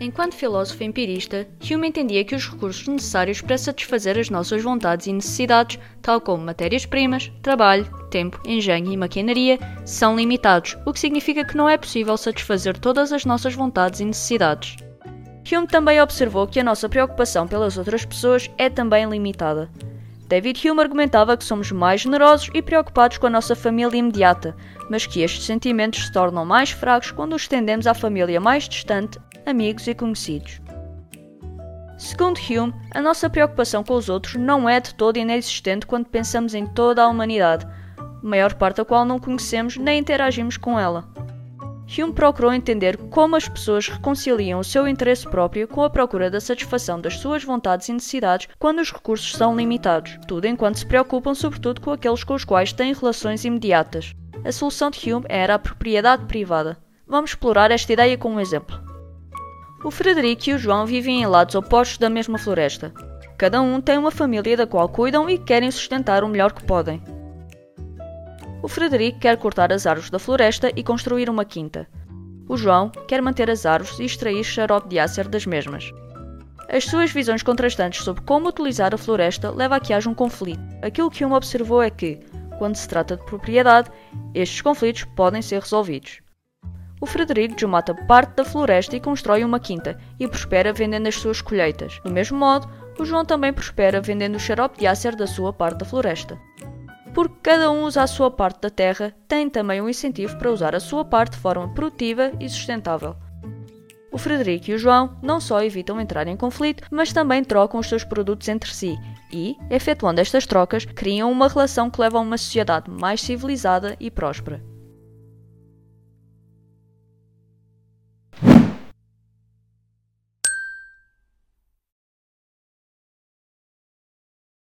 Enquanto filósofo empirista, Hume entendia que os recursos necessários para satisfazer as nossas vontades e necessidades, tal como matérias-primas, trabalho, tempo, engenho e maquinaria, são limitados, o que significa que não é possível satisfazer todas as nossas vontades e necessidades. Hume também observou que a nossa preocupação pelas outras pessoas é também limitada. David Hume argumentava que somos mais generosos e preocupados com a nossa família imediata, mas que estes sentimentos se tornam mais fracos quando os estendemos à família mais distante amigos e conhecidos. Segundo Hume, a nossa preocupação com os outros não é de todo inexistente quando pensamos em toda a humanidade, maior parte da qual não conhecemos nem interagimos com ela. Hume procurou entender como as pessoas reconciliam o seu interesse próprio com a procura da satisfação das suas vontades e necessidades quando os recursos são limitados, tudo enquanto se preocupam sobretudo com aqueles com os quais têm relações imediatas. A solução de Hume era a propriedade privada. Vamos explorar esta ideia com um exemplo. O Frederico e o João vivem em lados opostos da mesma floresta. Cada um tem uma família da qual cuidam e querem sustentar o melhor que podem. O Frederico quer cortar as árvores da floresta e construir uma quinta. O João quer manter as árvores e extrair xarope de ácer das mesmas. As suas visões contrastantes sobre como utilizar a floresta levam a que haja um conflito. Aquilo que um observou é que, quando se trata de propriedade, estes conflitos podem ser resolvidos. O Frederico desmata parte da floresta e constrói uma quinta, e prospera vendendo as suas colheitas. Do mesmo modo, o João também prospera vendendo o xarope de ácer da sua parte da floresta. Porque cada um usa a sua parte da terra, tem também um incentivo para usar a sua parte de forma produtiva e sustentável. O Frederico e o João não só evitam entrar em conflito, mas também trocam os seus produtos entre si e, efetuando estas trocas, criam uma relação que leva a uma sociedade mais civilizada e próspera.